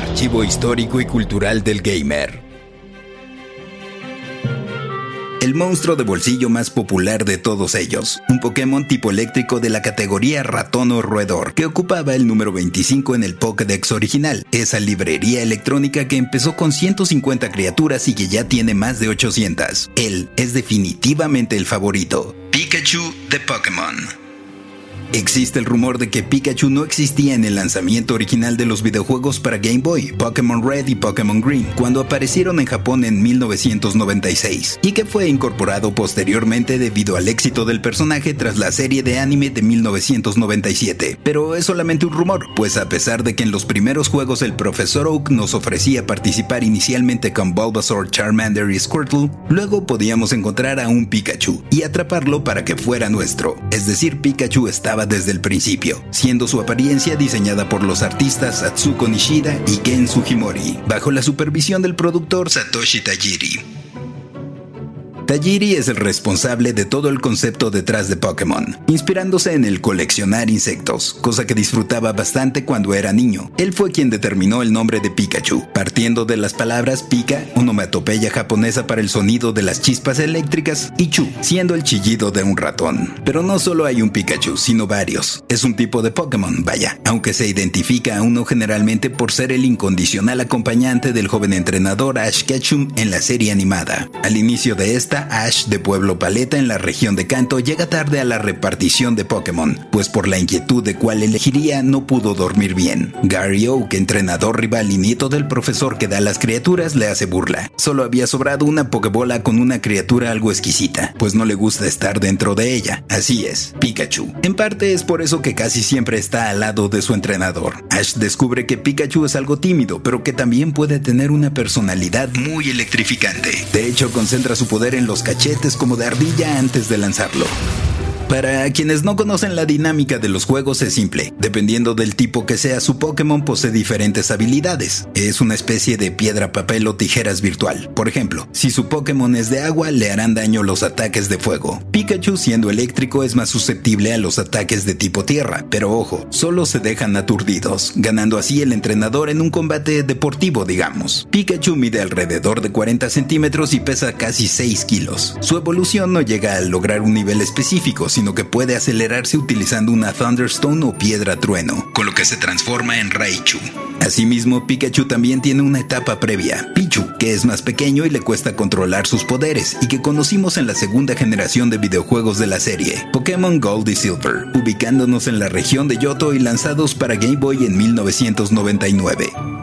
archivo histórico y cultural del gamer. El monstruo de bolsillo más popular de todos ellos, un Pokémon tipo eléctrico de la categoría ratón o roedor, que ocupaba el número 25 en el Pokédex original, esa librería electrónica que empezó con 150 criaturas y que ya tiene más de 800. Él es definitivamente el favorito, Pikachu de Pokémon. Existe el rumor de que Pikachu no existía en el lanzamiento original de los videojuegos para Game Boy, Pokémon Red y Pokémon Green, cuando aparecieron en Japón en 1996, y que fue incorporado posteriormente debido al éxito del personaje tras la serie de anime de 1997. Pero es solamente un rumor, pues a pesar de que en los primeros juegos el profesor Oak nos ofrecía participar inicialmente con Bulbasaur, Charmander y Squirtle, luego podíamos encontrar a un Pikachu y atraparlo para que fuera nuestro. Es decir, Pikachu desde el principio, siendo su apariencia diseñada por los artistas Atsuko Nishida y Ken Sugimori, bajo la supervisión del productor Satoshi Tajiri. Tajiri es el responsable de todo el concepto detrás de Pokémon, inspirándose en el coleccionar insectos, cosa que disfrutaba bastante cuando era niño. Él fue quien determinó el nombre de Pikachu, partiendo de las palabras Pika, onomatopeya japonesa para el sonido de las chispas eléctricas, y Chu, siendo el chillido de un ratón. Pero no solo hay un Pikachu, sino varios. Es un tipo de Pokémon, vaya, aunque se identifica a uno generalmente por ser el incondicional acompañante del joven entrenador Ash Ketchum en la serie animada. Al inicio de esta, Ash de Pueblo Paleta en la región de Kanto llega tarde a la repartición de Pokémon, pues por la inquietud de cuál elegiría no pudo dormir bien. Gary Oak, entrenador rival y nieto del profesor que da las criaturas, le hace burla. Solo había sobrado una Pokébola con una criatura algo exquisita, pues no le gusta estar dentro de ella. Así es, Pikachu. En parte es por eso que casi siempre está al lado de su entrenador. Ash descubre que Pikachu es algo tímido, pero que también puede tener una personalidad muy electrificante. De hecho, concentra su poder en los cachetes como de ardilla antes de lanzarlo. Para quienes no conocen la dinámica de los juegos es simple. Dependiendo del tipo que sea su Pokémon posee diferentes habilidades. Es una especie de piedra, papel o tijeras virtual. Por ejemplo, si su Pokémon es de agua le harán daño los ataques de fuego. Pikachu siendo eléctrico es más susceptible a los ataques de tipo tierra. Pero ojo, solo se dejan aturdidos, ganando así el entrenador en un combate deportivo digamos. Pikachu mide alrededor de 40 centímetros y pesa casi 6 kilos. Su evolución no llega a lograr un nivel específico, sino que puede acelerarse utilizando una Thunderstone o piedra trueno, con lo que se transforma en Raichu. Asimismo, Pikachu también tiene una etapa previa, Pichu, que es más pequeño y le cuesta controlar sus poderes, y que conocimos en la segunda generación de videojuegos de la serie, Pokémon Gold y Silver, ubicándonos en la región de Yoto y lanzados para Game Boy en 1999.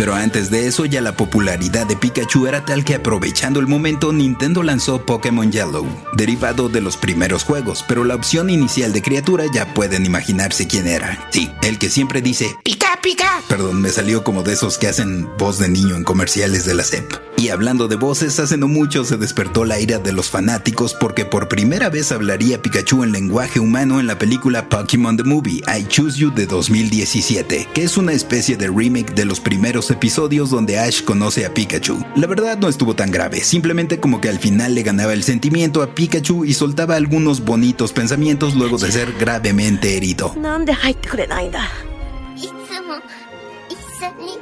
Pero antes de eso ya la popularidad de Pikachu era tal que aprovechando el momento Nintendo lanzó Pokémon Yellow, derivado de los primeros juegos, pero la opción inicial de criatura ya pueden imaginarse quién era. Sí, el que siempre dice Pika. Perdón, me salió como de esos que hacen voz de niño en comerciales de la SEP. Y hablando de voces, hace no mucho se despertó la ira de los fanáticos porque por primera vez hablaría Pikachu en lenguaje humano en la película Pokémon The Movie I Choose You de 2017, que es una especie de remake de los primeros episodios donde Ash conoce a Pikachu. La verdad no estuvo tan grave, simplemente como que al final le ganaba el sentimiento a Pikachu y soltaba algunos bonitos pensamientos luego de ser gravemente herido. 緒にい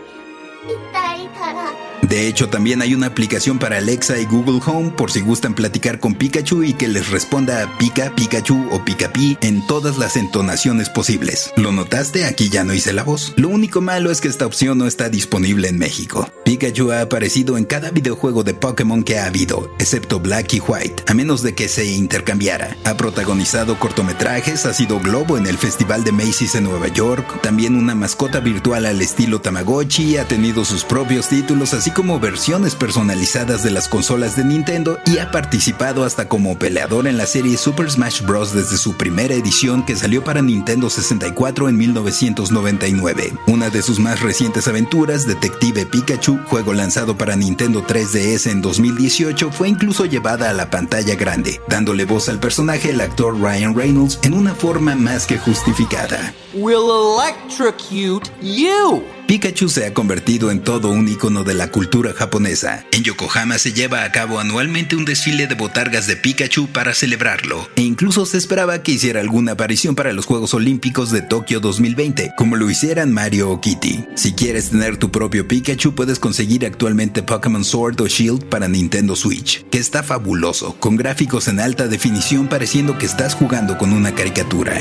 たいから。De hecho, también hay una aplicación para Alexa y Google Home por si gustan platicar con Pikachu y que les responda a Pika, Pikachu o Pikapi en todas las entonaciones posibles. ¿Lo notaste? Aquí ya no hice la voz. Lo único malo es que esta opción no está disponible en México. Pikachu ha aparecido en cada videojuego de Pokémon que ha habido, excepto Black y White, a menos de que se intercambiara. Ha protagonizado cortometrajes, ha sido globo en el Festival de Macy's en Nueva York, también una mascota virtual al estilo Tamagotchi, ha tenido sus propios títulos, así como versiones personalizadas de las consolas de Nintendo y ha participado hasta como peleador en la serie Super Smash Bros. desde su primera edición que salió para Nintendo 64 en 1999. Una de sus más recientes aventuras, Detective Pikachu, juego lanzado para Nintendo 3DS en 2018, fue incluso llevada a la pantalla grande, dándole voz al personaje el actor Ryan Reynolds en una forma más que justificada. Will electrocute you. Pikachu se ha convertido en todo un icono de la cultura japonesa. En Yokohama se lleva a cabo anualmente un desfile de botargas de Pikachu para celebrarlo, e incluso se esperaba que hiciera alguna aparición para los Juegos Olímpicos de Tokio 2020, como lo hicieran Mario o Kitty. Si quieres tener tu propio Pikachu, puedes conseguir actualmente Pokémon Sword o Shield para Nintendo Switch, que está fabuloso, con gráficos en alta definición pareciendo que estás jugando con una caricatura.